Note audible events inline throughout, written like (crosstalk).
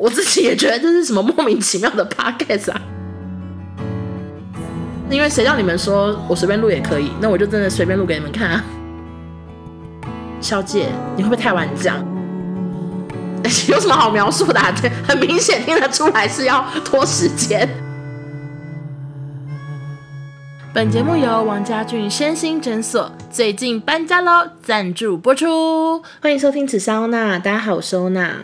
我自己也觉得这是什么莫名其妙的 podcast 啊。因为谁叫你们说我随便录也可以，那我就真的随便录给你们看啊。小姐，你会不会太晚讲？(laughs) 有什么好描述的啊？对，很明显听得出来是要拖时间。本节目由王家俊身心诊所最近搬家喽赞助播出，欢迎收听此莎欧娜，大家好，我是欧娜。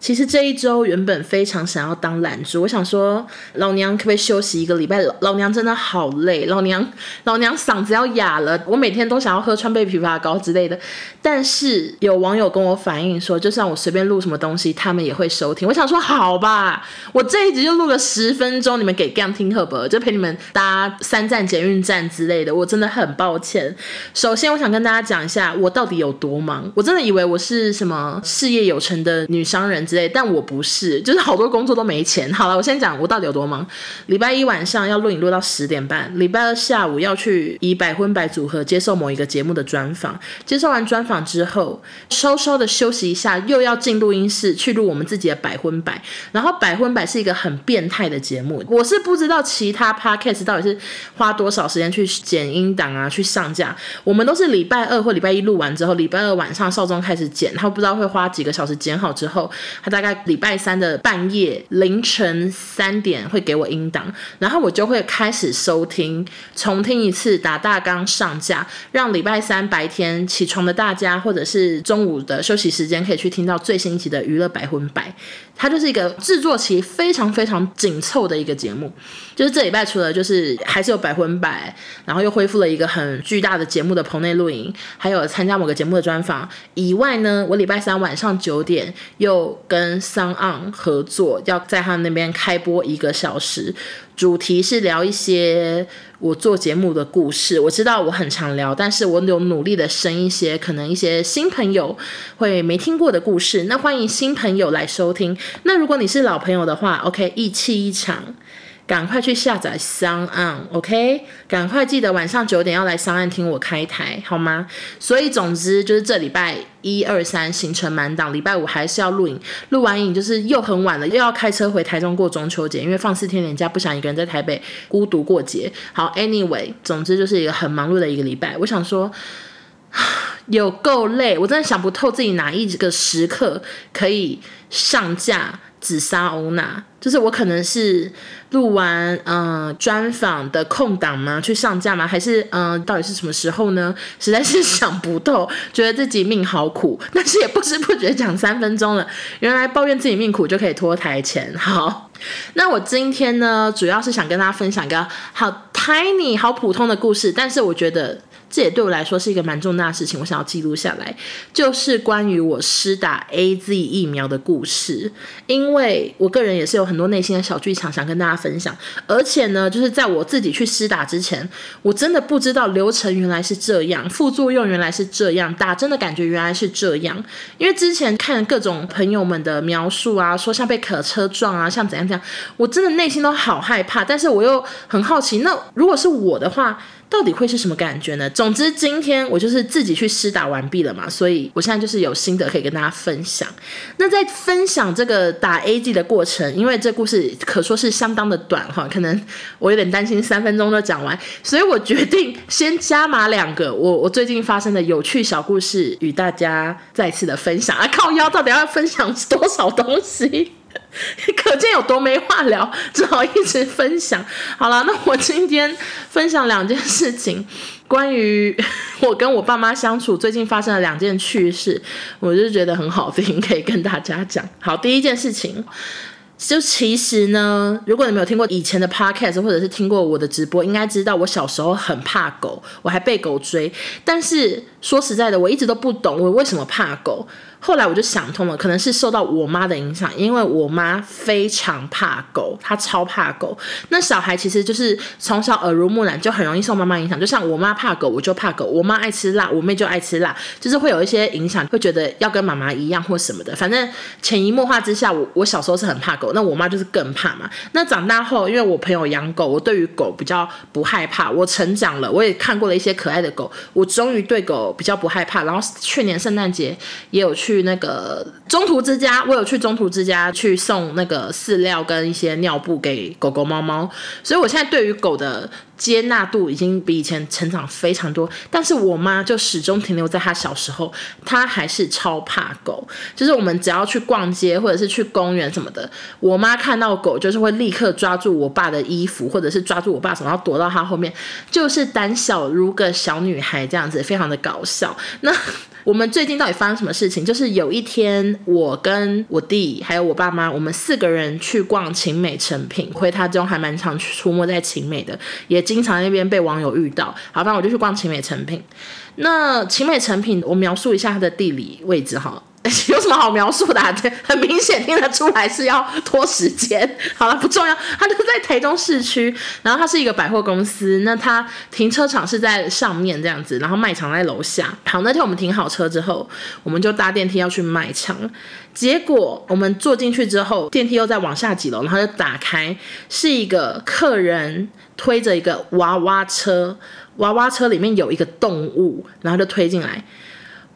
其实这一周原本非常想要当懒猪，我想说老娘可不可以休息一个礼拜？老娘真的好累，老娘老娘嗓子要哑了，我每天都想要喝川贝枇杷膏之类的。但是有网友跟我反映说，就算我随便录什么东西，他们也会收听。我想说好吧，我这一集就录了十分钟，你们给 g a n 听可不？就陪你们搭三站捷运站之类的，我真的很抱歉。首先，我想跟大家讲一下我到底有多忙。我真的以为我是什么事业有成的女商人。之类，但我不是，就是好多工作都没钱。好了，我先讲我到底有多忙。礼拜一晚上要录影录到十点半，礼拜二下午要去以百分百组合接受某一个节目的专访，接受完专访之后，稍稍的休息一下，又要进录音室去录我们自己的百分百。然后百分百是一个很变态的节目，我是不知道其他 podcast 到底是花多少时间去剪音档啊，去上架。我们都是礼拜二或礼拜一录完之后，礼拜二晚上少中开始剪，他不知道会花几个小时剪好之后。他大概礼拜三的半夜凌晨三点会给我音档，然后我就会开始收听，重听一次，打大纲上架，让礼拜三白天起床的大家，或者是中午的休息时间，可以去听到最新一期的娱乐百分百。它就是一个制作期非常非常紧凑的一个节目。就是这礼拜除了就是还是有百分百，然后又恢复了一个很巨大的节目的棚内录影，还有参加某个节目的专访以外呢，我礼拜三晚上九点又跟桑昂合作，要在他那边开播一个小时，主题是聊一些我做节目的故事。我知道我很常聊，但是我有努力的生一些可能一些新朋友会没听过的故事。那欢迎新朋友来收听。那如果你是老朋友的话，OK，一气一场。赶快去下载商案，OK？赶快记得晚上九点要来商案听我开台，好吗？所以总之就是这礼拜一二三行程满档，礼拜五还是要录影，录完影就是又很晚了，又要开车回台中过中秋节，因为放四天年假，不想一个人在台北孤独过节。好，Anyway，总之就是一个很忙碌的一个礼拜。我想说，(sighs) 有够累，我真的想不透自己哪一个时刻可以上架。紫砂欧娜，就是我可能是录完嗯专访的空档吗？去上架吗？还是嗯、到底是什么时候呢？实在是想不透，(laughs) 觉得自己命好苦，但是也不知不觉讲三分钟了。原来抱怨自己命苦就可以拖台前。好，那我今天呢，主要是想跟大家分享一个好 tiny 好普通的故事，但是我觉得。这也对我来说是一个蛮重大的事情，我想要记录下来，就是关于我施打 AZ 疫苗的故事。因为我个人也是有很多内心的小剧场想跟大家分享，而且呢，就是在我自己去施打之前，我真的不知道流程原来是这样，副作用原来是这样，打针的感觉原来是这样。因为之前看各种朋友们的描述啊，说像被可车撞啊，像怎样怎样，我真的内心都好害怕，但是我又很好奇，那如果是我的话。到底会是什么感觉呢？总之，今天我就是自己去施打完毕了嘛，所以我现在就是有心得可以跟大家分享。那在分享这个打 AG 的过程，因为这故事可说是相当的短哈，可能我有点担心三分钟就讲完，所以我决定先加码两个我我最近发生的有趣小故事与大家再次的分享啊！靠腰到底要分享多少东西？(laughs) 可见有多没话聊，只好一直分享。好了，那我今天分享两件事情，关于 (laughs) 我跟我爸妈相处最近发生的两件趣事，我就觉得很好听，可以跟大家讲。好，第一件事情。就其实呢，如果你没有听过以前的 podcast，或者是听过我的直播，应该知道我小时候很怕狗，我还被狗追。但是说实在的，我一直都不懂我为什么怕狗。后来我就想通了，可能是受到我妈的影响，因为我妈非常怕狗，她超怕狗。那小孩其实就是从小耳濡目染，就很容易受妈妈影响。就像我妈怕狗，我就怕狗；我妈爱吃辣，我妹就爱吃辣，就是会有一些影响，会觉得要跟妈妈一样或什么的。反正潜移默化之下，我我小时候是很怕狗，那我妈就是更怕嘛。那长大后，因为我朋友养狗，我对于狗比较不害怕。我成长了，我也看过了一些可爱的狗，我终于对狗比较不害怕。然后去年圣诞节也有去。去那个中途之家，我有去中途之家去送那个饲料跟一些尿布给狗狗猫猫，所以我现在对于狗的接纳度已经比以前成长非常多。但是我妈就始终停留在她小时候，她还是超怕狗，就是我们只要去逛街或者是去公园什么的，我妈看到狗就是会立刻抓住我爸的衣服，或者是抓住我爸手，然后躲到他后面，就是胆小如个小女孩这样子，非常的搞笑。那。我们最近到底发生什么事情？就是有一天，我跟我弟还有我爸妈，我们四个人去逛勤美成品。回台中还蛮常出没在勤美的，也经常那边被网友遇到。好，反正我就去逛晴美成品。那晴美成品，我描述一下它的地理位置哈。(laughs) 有什么好描述的啊？很明显听得出来是要拖时间。好了，不重要。它就在台中市区，然后它是一个百货公司。那它停车场是在上面这样子，然后卖场在楼下。好，那天我们停好车之后，我们就搭电梯要去卖场。结果我们坐进去之后，电梯又再往下几楼，然后就打开，是一个客人推着一个娃娃车，娃娃车里面有一个动物，然后就推进来。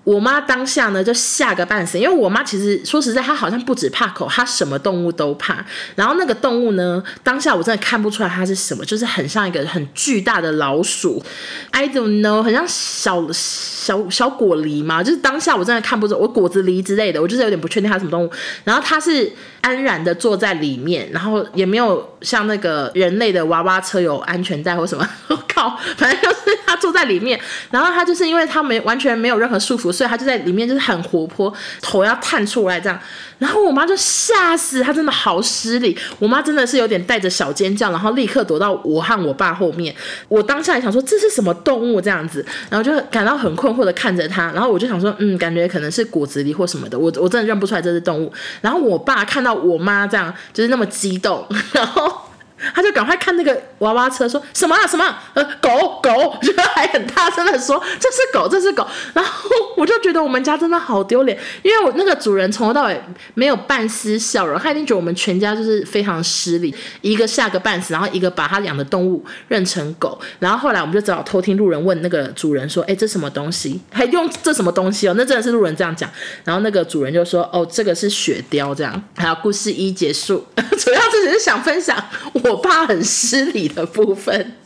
我妈当下呢就吓个半死，因为我妈其实说实在，她好像不止怕狗，她什么动物都怕。然后那个动物呢，当下我真的看不出来它是什么，就是很像一个很巨大的老鼠，I don't know，很像小小小果狸嘛，就是当下我真的看不出，我果子狸之类的，我就是有点不确定它是什么动物。然后它是安然的坐在里面，然后也没有像那个人类的娃娃车有安全带或什么，我 (laughs) 靠，反正就是它坐在里面，然后它就是因为它没完全没有任何束缚。所以他就在里面，就是很活泼，头要探出来这样。然后我妈就吓死，她真的好失礼。我妈真的是有点带着小尖叫，然后立刻躲到我和我爸后面。我当下也想说这是什么动物这样子，然后就感到很困惑的看着他。然后我就想说，嗯，感觉可能是果子狸或什么的。我我真的认不出来这是动物。然后我爸看到我妈这样，就是那么激动，然后。他就赶快看那个娃娃车，说什么啊什么？呃，狗狗，就还很大声的说这是狗，这是狗。然后我就觉得我们家真的好丢脸，因为我那个主人从头到尾没有半丝笑容，他一定觉得我们全家就是非常失礼，一个吓个半死，然后一个把他养的动物认成狗。然后后来我们就只好偷听路人问那个主人说：“哎，这什么东西？还用这什么东西哦？”那真的是路人这样讲。然后那个主人就说：“哦，这个是雪貂。”这样。还有故事一结束，(laughs) 主要这只是想分享我。我爸很失礼的部分，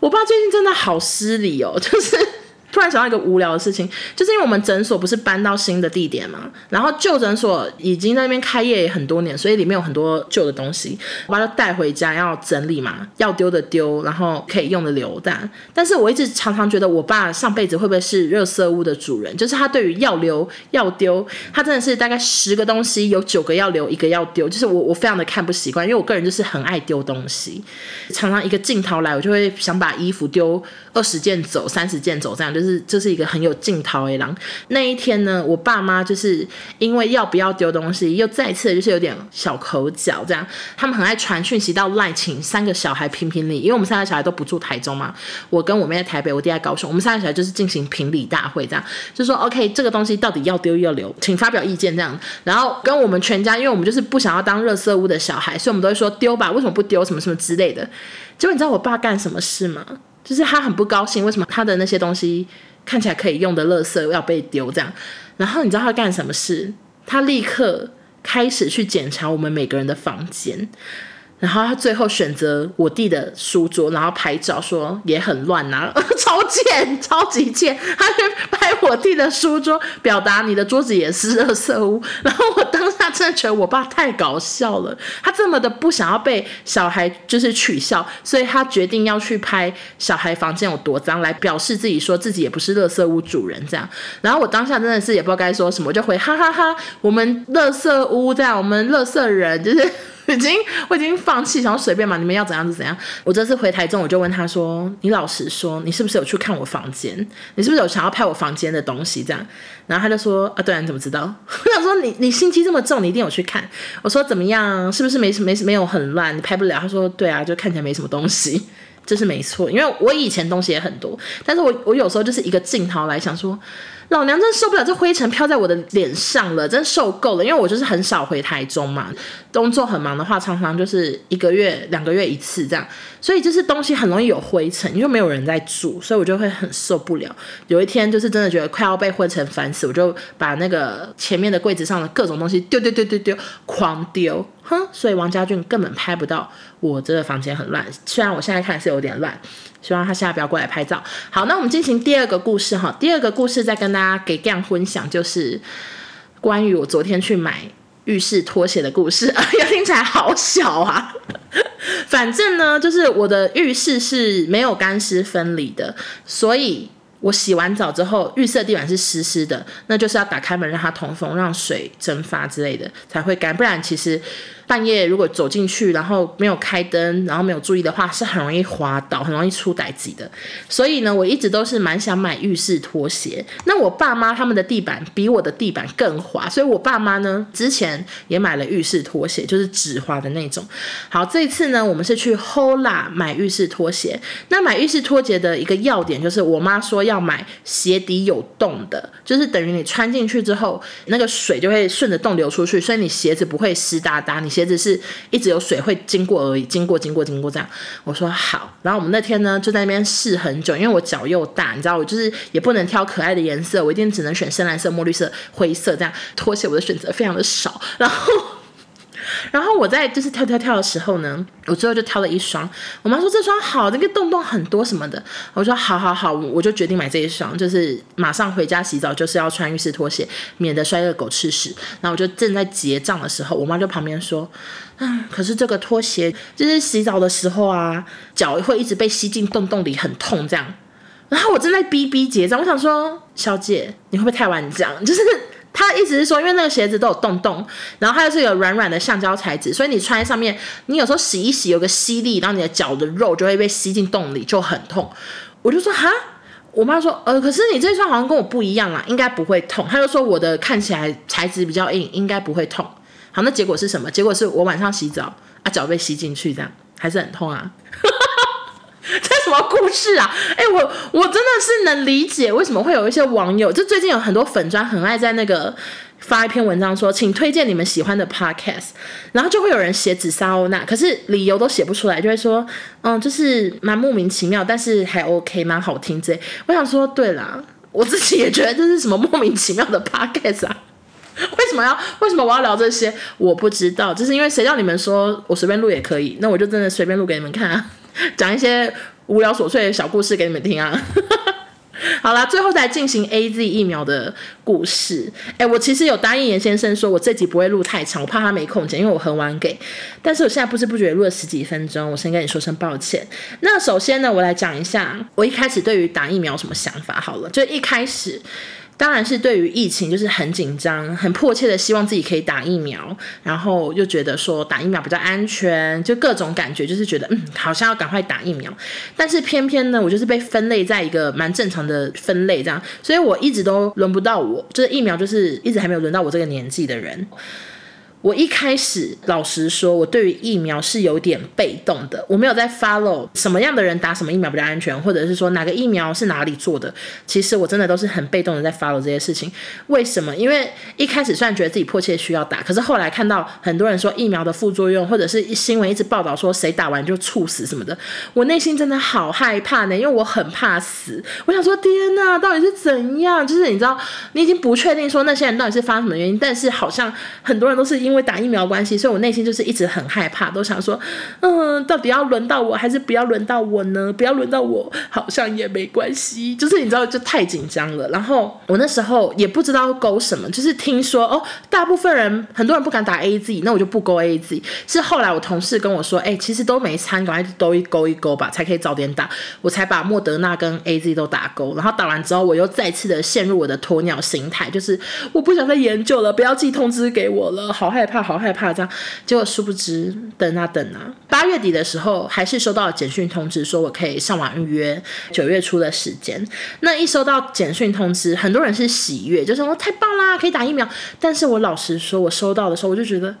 我爸最近真的好失礼哦，就是。突然想到一个无聊的事情，就是因为我们诊所不是搬到新的地点嘛，然后旧诊所已经在那边开业也很多年，所以里面有很多旧的东西，我把它带回家要整理嘛，要丢的丢，然后可以用的留的。但是我一直常常觉得我爸上辈子会不会是热色屋的主人？就是他对于要留要丢，他真的是大概十个东西有九个要留，一个要丢。就是我我非常的看不习惯，因为我个人就是很爱丢东西，常常一个镜头来，我就会想把衣服丢二十件走，三十件走这样。就就是就是一个很有劲头的人。那一天呢，我爸妈就是因为要不要丢东西，又再次就是有点小口角，这样。他们很爱传讯息到赖，请三个小孩评评理，因为我们三个小孩都不住台中嘛，我跟我妹在台北，我弟在高雄，我们三个小孩就是进行评理大会，这样就说 OK，这个东西到底要丢要留，请发表意见这样。然后跟我们全家，因为我们就是不想要当热色屋的小孩，所以我们都会说丢吧，为什么不丢？什么什么之类的。结果你知道我爸干什么事吗？就是他很不高兴，为什么他的那些东西看起来可以用的垃圾要被丢这样？然后你知道他干什么事？他立刻开始去检查我们每个人的房间。然后他最后选择我弟的书桌，然后拍照说也很乱呐、啊，(laughs) 超贱，超级贱。他去拍我弟的书桌，表达你的桌子也是垃圾屋。然后我当下真的觉得我爸太搞笑了，他这么的不想要被小孩就是取笑，所以他决定要去拍小孩房间有多脏，来表示自己说自己也不是垃圾屋主人这样。然后我当下真的是也不知道该说什么，我就回哈哈哈哈，我们垃圾屋这样，我们垃圾人就是。(laughs) 已经，我已经放弃，想要随便嘛，你们要怎样就怎样。我这次回台中，我就问他说：“你老实说，你是不是有去看我房间？你是不是有想要拍我房间的东西？”这样，然后他就说：“啊，对啊，你怎么知道？” (laughs) 我想说你：“你心机这么重，你一定有去看。”我说：“怎么样？是不是没什没没有很乱？你拍不了？”他说：“对啊，就看起来没什么东西，(laughs) 这是没错。因为我以前东西也很多，但是我我有时候就是一个镜头来想说。”老娘真受不了这灰尘飘在我的脸上了，真受够了。因为我就是很少回台中嘛，工作很忙的话，常常就是一个月、两个月一次这样，所以就是东西很容易有灰尘，因为没有人在住，所以我就会很受不了。有一天就是真的觉得快要被灰尘烦死，我就把那个前面的柜子上的各种东西丢丢丢丢丢，狂丢。哼，所以王家俊根本拍不到我这个房间很乱，虽然我现在看是有点乱，希望他现在不要过来拍照。好，那我们进行第二个故事哈，第二个故事再跟大家给这样分享，就是关于我昨天去买浴室拖鞋的故事，(laughs) 哎呀，听起来好小啊。反正呢，就是我的浴室是没有干湿分离的，所以。我洗完澡之后，浴室地板是湿湿的，那就是要打开门让它通风，让水蒸发之类的才会干，不然其实。半夜如果走进去，然后没有开灯，然后没有注意的话，是很容易滑倒，很容易出代志的。所以呢，我一直都是蛮想买浴室拖鞋。那我爸妈他们的地板比我的地板更滑，所以我爸妈呢之前也买了浴室拖鞋，就是纸滑的那种。好，这一次呢，我们是去 Hola 买浴室拖鞋。那买浴室拖鞋的一个要点就是，我妈说要买鞋底有洞的，就是等于你穿进去之后，那个水就会顺着洞流出去，所以你鞋子不会湿哒哒，你鞋。鞋子是一直有水会经过而已，经过经过经过这样。我说好，然后我们那天呢就在那边试很久，因为我脚又大，你知道我就是也不能挑可爱的颜色，我一定只能选深蓝色、墨绿色、灰色这样。拖鞋我的选择非常的少，然后。然后我在就是跳跳跳的时候呢，我最后就挑了一双。我妈说这双好，那个洞洞很多什么的。我说好好好，我就决定买这一双，就是马上回家洗澡就是要穿浴室拖鞋，免得摔个狗吃屎。然后我就正在结账的时候，我妈就旁边说：“嗯，可是这个拖鞋就是洗澡的时候啊，脚会一直被吸进洞洞里，很痛这样。”然后我正在逼逼结账，我想说小姐你会不会太晚讲？(laughs) 就是。他意思是说，因为那个鞋子都有洞洞，然后它又是有软软的橡胶材质，所以你穿在上面，你有时候洗一洗有个吸力，然后你的脚的肉就会被吸进洞里，就很痛。我就说哈，我妈说呃，可是你这双好像跟我不一样啦，应该不会痛。他就说我的看起来材质比较硬，应该不会痛。好，那结果是什么？结果是我晚上洗澡啊，脚被吸进去，这样还是很痛啊。(laughs) 这什么故事啊？哎、我我这是能理解为什么会有一些网友，就最近有很多粉专很爱在那个发一篇文章说，请推荐你们喜欢的 podcast，然后就会有人写紫砂欧娜，可是理由都写不出来，就会说，嗯，就是蛮莫名其妙，但是还 OK，蛮好听这。我想说，对啦，我自己也觉得这是什么莫名其妙的 (laughs) podcast 啊？为什么要为什么我要聊这些？我不知道，就是因为谁叫你们说我随便录也可以，那我就真的随便录给你们看啊。讲一些无聊琐碎的小故事给你们听啊！(laughs) 好啦，最后再进行 AZ 疫苗的故事。哎，我其实有答应严先生说，我这集不会录太长，我怕他没空剪，因为我很晚给。但是我现在不知不觉录了十几分钟，我先跟你说声抱歉。那首先呢，我来讲一下我一开始对于打疫苗什么想法。好了，就一开始。当然是对于疫情就是很紧张，很迫切的希望自己可以打疫苗，然后又觉得说打疫苗比较安全，就各种感觉就是觉得嗯，好像要赶快打疫苗。但是偏偏呢，我就是被分类在一个蛮正常的分类这样，所以我一直都轮不到我，就是疫苗就是一直还没有轮到我这个年纪的人。我一开始老实说，我对于疫苗是有点被动的，我没有在 follow 什么样的人打什么疫苗比较安全，或者是说哪个疫苗是哪里做的。其实我真的都是很被动的在 follow 这些事情。为什么？因为一开始虽然觉得自己迫切需要打，可是后来看到很多人说疫苗的副作用，或者是新闻一直报道说谁打完就猝死什么的，我内心真的好害怕呢，因为我很怕死。我想说，天哪，到底是怎样？就是你知道，你已经不确定说那些人到底是发生什么原因，但是好像很多人都是因。因为打疫苗关系，所以我内心就是一直很害怕，都想说，嗯，到底要轮到我，还是不要轮到我呢？不要轮到我，好像也没关系。就是你知道，就太紧张了。然后我那时候也不知道勾什么，就是听说哦，大部分人很多人不敢打 AZ，那我就不勾 AZ。是后来我同事跟我说，哎，其实都没参，赶快都一勾一勾吧，才可以早点打。我才把莫德纳跟 AZ 都打勾。然后打完之后，我又再次的陷入我的鸵鸟心态，就是我不想再研究了，不要寄通知给我了，好害。害怕，好害怕，这样，结果殊不知，等啊等啊，八月底的时候，还是收到了简讯通知，说我可以上网预约九月初的时间。那一收到简讯通知，很多人是喜悦，就是说太棒啦，可以打疫苗。但是我老实说，我收到的时候，我就觉得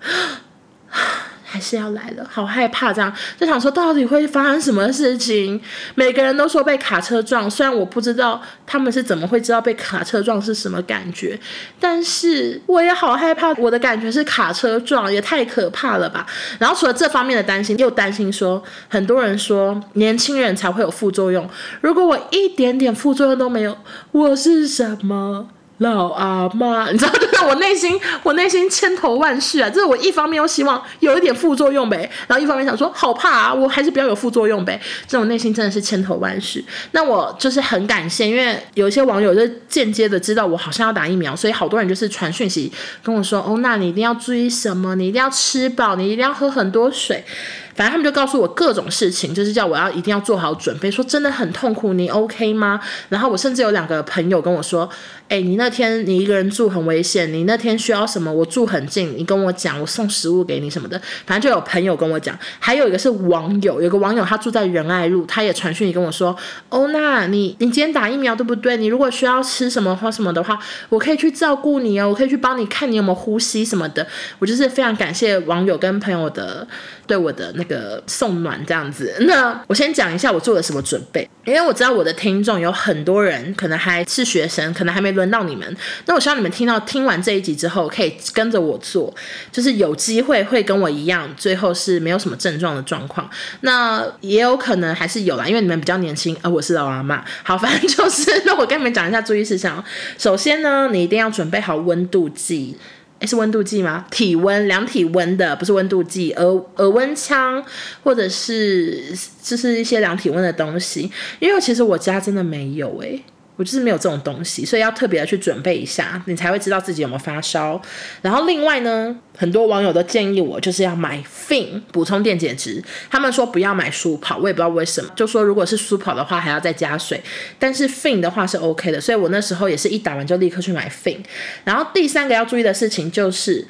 (gasps) 还是要来了，好害怕，这样就想说到底会发生什么事情？每个人都说被卡车撞，虽然我不知道他们是怎么会知道被卡车撞是什么感觉，但是我也好害怕。我的感觉是卡车撞也太可怕了吧？然后除了这方面的担心，又担心说很多人说年轻人才会有副作用，如果我一点点副作用都没有，我是什么？老阿妈，(laughs) 你知道，(laughs) 就是我内心，我内心千头万绪啊！就是我一方面又希望有一点副作用呗，然后一方面想说好怕啊，我还是不要有副作用呗。这种内心真的是千头万绪。那我就是很感谢，因为有一些网友就间接的知道我好像要打疫苗，所以好多人就是传讯息跟我说：“哦，那你一定要注意什么？你一定要吃饱，你一定要喝很多水。”反正他们就告诉我各种事情，就是叫我要一定要做好准备。说真的很痛苦，你 OK 吗？然后我甚至有两个朋友跟我说：“哎，你那天你一个人住很危险，你那天需要什么？我住很近，你跟我讲，我送食物给你什么的。”反正就有朋友跟我讲。还有一个是网友，有个网友他住在仁爱路，他也传讯你跟我说：“欧娜，你你今天打疫苗对不对？你如果需要吃什么或什么的话，我可以去照顾你哦，我可以去帮你看你有没有呼吸什么的。”我就是非常感谢网友跟朋友的对我的那个。送暖这样子，那我先讲一下我做了什么准备，因为我知道我的听众有很多人可能还是学生，可能还没轮到你们。那我希望你们听到听完这一集之后，可以跟着我做，就是有机会会跟我一样，最后是没有什么症状的状况。那也有可能还是有啦，因为你们比较年轻，而我是老阿妈。好，反正就是，(laughs) 那我跟你们讲一下注意事项。首先呢，你一定要准备好温度计。诶，是温度计吗？体温量体温的，不是温度计，耳耳温枪或者是就是一些量体温的东西。因为其实我家真的没有诶。我就是没有这种东西，所以要特别的去准备一下，你才会知道自己有没有发烧。然后另外呢，很多网友都建议我就是要买 FIN 补充电解质，他们说不要买舒跑，我也不知道为什么，就说如果是舒跑的话还要再加水，但是 FIN 的话是 OK 的，所以我那时候也是一打完就立刻去买 FIN。然后第三个要注意的事情就是，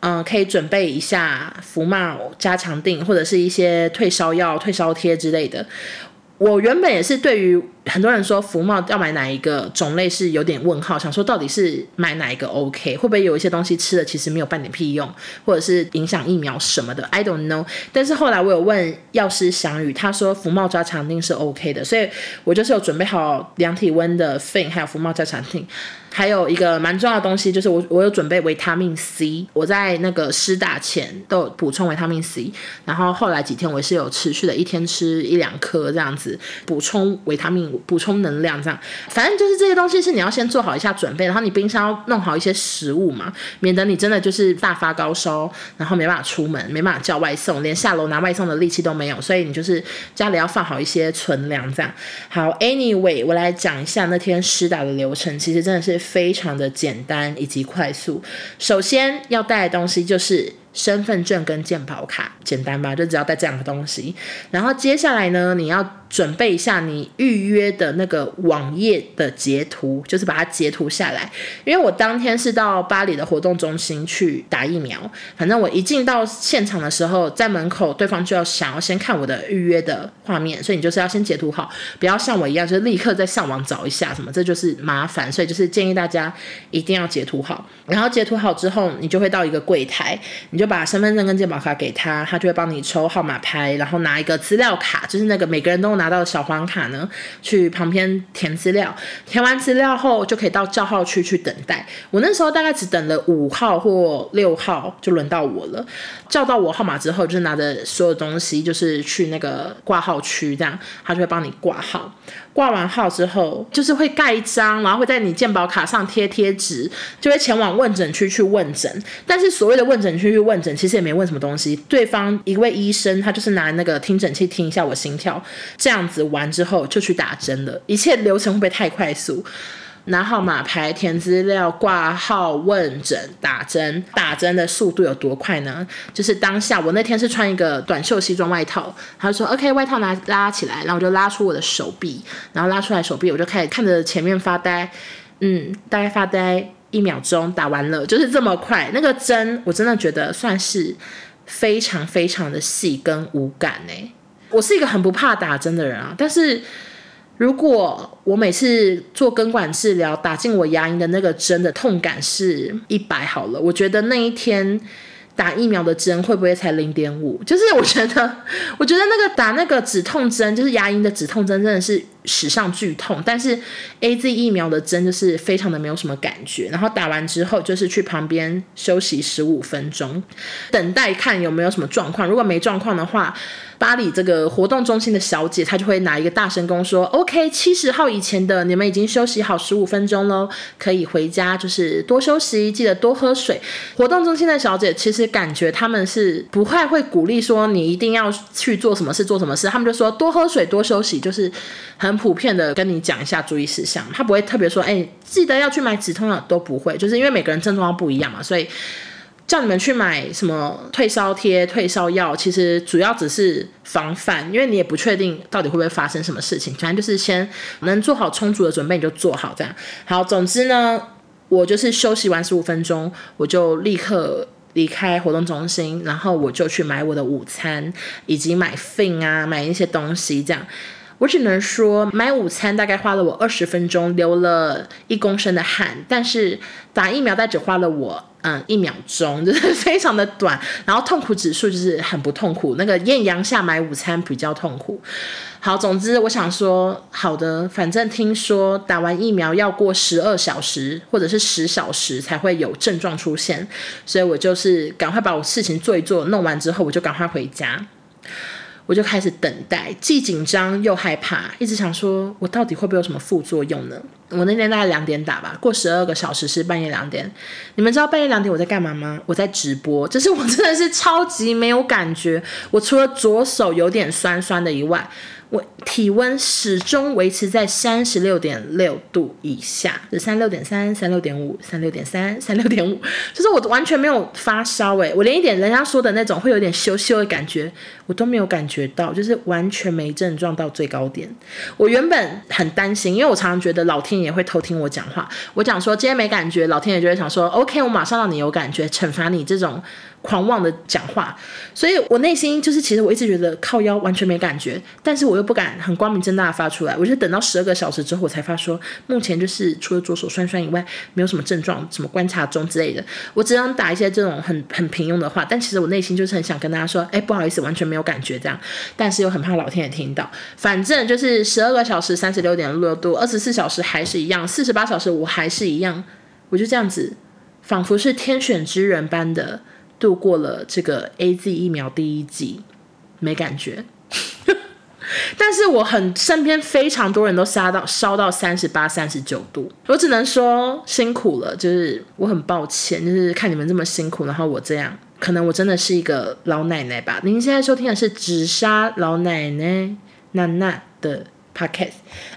嗯、可以准备一下福茂加强定或者是一些退烧药、退烧贴之类的。我原本也是对于很多人说福茂要买哪一个种类是有点问号，想说到底是买哪一个 OK，会不会有一些东西吃了其实没有半点屁用，或者是影响疫苗什么的，I don't know。但是后来我有问药师翔宇，他说福茂加强錠是 OK 的，所以我就是有准备好量体温的 FIN，还有福茂加强錠。还有一个蛮重要的东西，就是我我有准备维他命 C，我在那个施打前都有补充维他命 C，然后后来几天我是有持续的一天吃一两颗这样子补充维他命、补充能量这样。反正就是这些东西是你要先做好一下准备，然后你冰箱要弄好一些食物嘛，免得你真的就是大发高烧，然后没办法出门，没办法叫外送，连下楼拿外送的力气都没有，所以你就是家里要放好一些存粮这样。好，Anyway，我来讲一下那天施打的流程，其实真的是。非常的简单以及快速。首先要带的东西就是身份证跟健保卡，简单吧？就只要带这两个东西。然后接下来呢，你要准备一下你预约的那个网页的截图，就是把它截图下来。因为我当天是到巴黎的活动中心去打疫苗，反正我一进到现场的时候，在门口对方就要想要先看我的预约的画面，所以你就是要先截图好，不要像我一样，就是立刻在上网找一下什么，这就是麻烦。所以就是建议大家一定要截图好。然后截图好之后，你就会到一个柜台，你就。就把身份证跟健保卡给他，他就会帮你抽号码牌，然后拿一个资料卡，就是那个每个人都拿到的小黄卡呢，去旁边填资料。填完资料后，就可以到叫号区去等待。我那时候大概只等了五号或六号，就轮到我了。叫到我号码之后，就是拿着所有东西，就是去那个挂号区，这样他就会帮你挂号。挂完号之后，就是会盖一张，然后会在你健保卡上贴贴纸，就会前往问诊区去问诊。但是所谓的问诊区去问问诊，其实也没问什么东西。对方一位医生，他就是拿那个听诊器听一下我心跳，这样子完之后就去打针了。一切流程会不会太快速？拿号码牌、填资料、挂号、问诊、打针，打针的速度有多快呢？就是当下我那天是穿一个短袖西装外套，他就说 OK，外套拿拉起来，然后我就拉出我的手臂，然后拉出来手臂，我就开始看着前面发呆，嗯，大概发呆一秒钟，打完了，就是这么快。那个针我真的觉得算是非常非常的细跟无感呢，我是一个很不怕打针的人啊，但是。如果我每次做根管治疗，打进我牙龈的那个针的痛感是一百好了，我觉得那一天打疫苗的针会不会才零点五？就是我觉得，(laughs) 我觉得那个打那个止痛针，就是牙龈的止痛针，真的是史上剧痛。但是 AZ 疫苗的针就是非常的没有什么感觉。然后打完之后，就是去旁边休息十五分钟，等待看有没有什么状况。如果没状况的话，巴黎这个活动中心的小姐，她就会拿一个大声公说：“OK，七十号以前的你们已经休息好十五分钟喽，可以回家，就是多休息，记得多喝水。”活动中心的小姐其实感觉他们是不太会鼓励说你一定要去做什么事做什么事，他们就说多喝水多休息，就是很普遍的跟你讲一下注意事项。他不会特别说：“哎，记得要去买止痛药。”都不会，就是因为每个人症状不一样嘛，所以。叫你们去买什么退烧贴、退烧药，其实主要只是防范，因为你也不确定到底会不会发生什么事情。反正就是先能做好充足的准备，你就做好这样。好，总之呢，我就是休息完十五分钟，我就立刻离开活动中心，然后我就去买我的午餐，以及买 Fin 啊，买一些东西这样。我只能说，买午餐大概花了我二十分钟，流了一公升的汗，但是打疫苗，大只花了我。嗯，一秒钟 (laughs) 就是非常的短，然后痛苦指数就是很不痛苦。那个艳阳下买午餐比较痛苦。好，总之我想说，好的，反正听说打完疫苗要过十二小时或者是十小时才会有症状出现，所以我就是赶快把我事情做一做，弄完之后我就赶快回家。我就开始等待，既紧张又害怕，一直想说，我到底会不会有什么副作用呢？我那天大概两点打吧，过十二个小时是半夜两点。你们知道半夜两点我在干嘛吗？我在直播，就是我真的是超级没有感觉。我除了左手有点酸酸的以外。我体温始终维持在三十六点六度以下，是三六点三、三六点五、三六点三、三六点五，就是我完全没有发烧诶，我连一点人家说的那种会有点羞羞的感觉，我都没有感觉到，就是完全没症状到最高点。我原本很担心，因为我常常觉得老天爷会偷听我讲话，我讲说今天没感觉，老天爷就会想说 OK，我马上让你有感觉，惩罚你这种。狂妄的讲话，所以我内心就是，其实我一直觉得靠腰完全没感觉，但是我又不敢很光明正大的发出来，我就等到十二个小时之后，我才发说，目前就是除了左手酸酸以外，没有什么症状，什么观察中之类的，我只能打一些这种很很平庸的话，但其实我内心就是很想跟大家说，哎，不好意思，完全没有感觉这样，但是又很怕老天爷听到，反正就是十二个小时三十六点六度，二十四小时还是一样，四十八小时我还是一样，我就这样子，仿佛是天选之人般的。度过了这个 AZ 疫苗第一季，没感觉，(laughs) 但是我很身边非常多人都烧到烧到三十八、三十九度，我只能说辛苦了，就是我很抱歉，就是看你们这么辛苦，然后我这样，可能我真的是一个老奶奶吧。您现在收听的是紫砂老奶奶娜娜的 Podcast。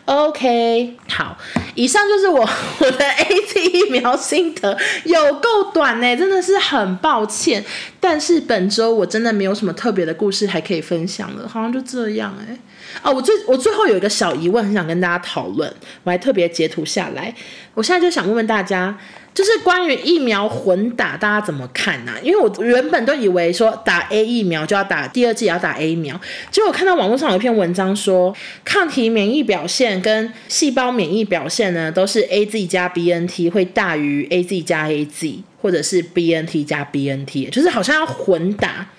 O.K. 好，以上就是我 (laughs) 我的 A.T. 疫苗心得，有够短呢，真的是很抱歉。但是本周我真的没有什么特别的故事还可以分享了，好像就这样哎。哦，我最我最后有一个小疑问，很想跟大家讨论，我还特别截图下来。我现在就想问问大家。就是关于疫苗混打，大家怎么看呢、啊？因为我原本都以为说打 A 疫苗就要打第二剂也要打 A 疫苗，结果看到网络上有一篇文章说，抗体免疫表现跟细胞免疫表现呢，都是 AZ 加 BNT 会大于 AZ 加 AZ，或者是 BNT 加 BNT，就是好像要混打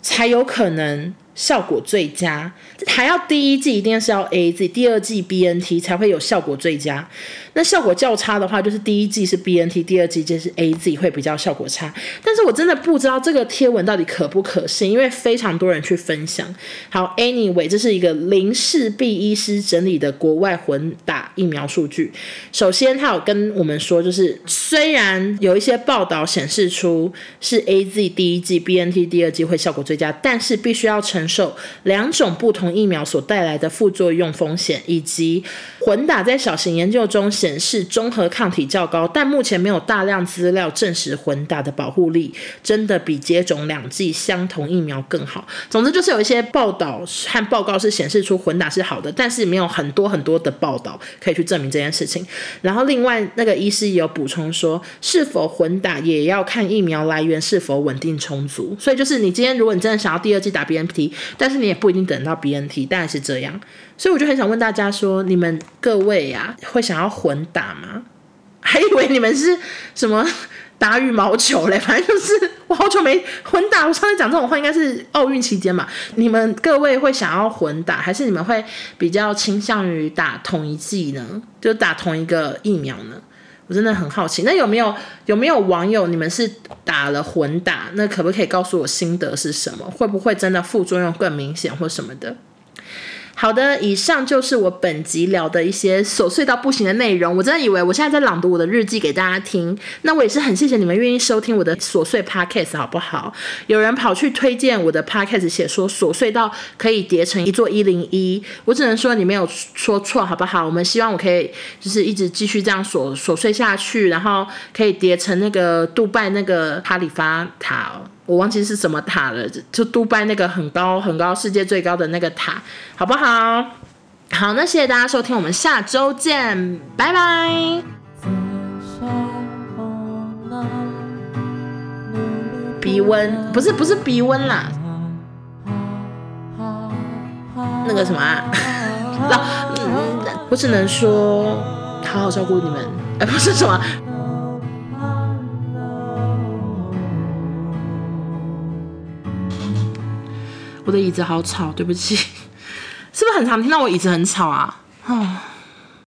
才有可能。效果最佳，还要第一季一定是要 AZ，第二季 BNT 才会有效果最佳。那效果较差的话，就是第一剂是 BNT，第二剂就是 AZ 会比较效果差。但是我真的不知道这个贴文到底可不可信，因为非常多人去分享。好，Anyway，这是一个林氏璧医师整理的国外混打疫苗数据。首先，他有跟我们说，就是虽然有一些报道显示出是 AZ 第一剂，BNT 第二剂会效果最佳，但是必须要承受两种不同疫苗所带来的副作用风险，以及混打在小型研究中显显示中和抗体较高，但目前没有大量资料证实混打的保护力真的比接种两剂相同疫苗更好。总之就是有一些报道和报告是显示出混打是好的，但是没有很多很多的报道可以去证明这件事情。然后另外那个医师也有补充说，是否混打也要看疫苗来源是否稳定充足。所以就是你今天如果你真的想要第二剂打 BNT。但是你也不一定等到 BNT，大概是这样，所以我就很想问大家说，你们各位呀、啊，会想要混打吗？还以为你们是什么打羽毛球嘞，(laughs) 反正就是我好久没混打。我上次讲这种话应该是奥运期间嘛。你们各位会想要混打，还是你们会比较倾向于打同一剂呢？就打同一个疫苗呢？我真的很好奇。那有没有有没有网友你们是打了混打？那可不可以告诉我心得是什么？会不会真的副作用更明显或什么的？好的，以上就是我本集聊的一些琐碎到不行的内容。我真的以为我现在在朗读我的日记给大家听，那我也是很谢谢你们愿意收听我的琐碎 podcast，好不好？有人跑去推荐我的 podcast，写说琐碎到可以叠成一座一零一，我只能说你没有说错，好不好？我们希望我可以就是一直继续这样琐琐碎下去，然后可以叠成那个杜拜那个哈利法塔。我忘记是什么塔了，就杜拜那个很高很高，世界最高的那个塔，好不好？好，那谢谢大家收听，我们下周见，拜拜。鼻温不是不是鼻温啦，那个什么啊？(laughs) 我只能说好好照顾你们，哎，不是什么。我的椅子好吵，对不起，(laughs) 是不是很常听到我椅子很吵啊？(sighs) 哦。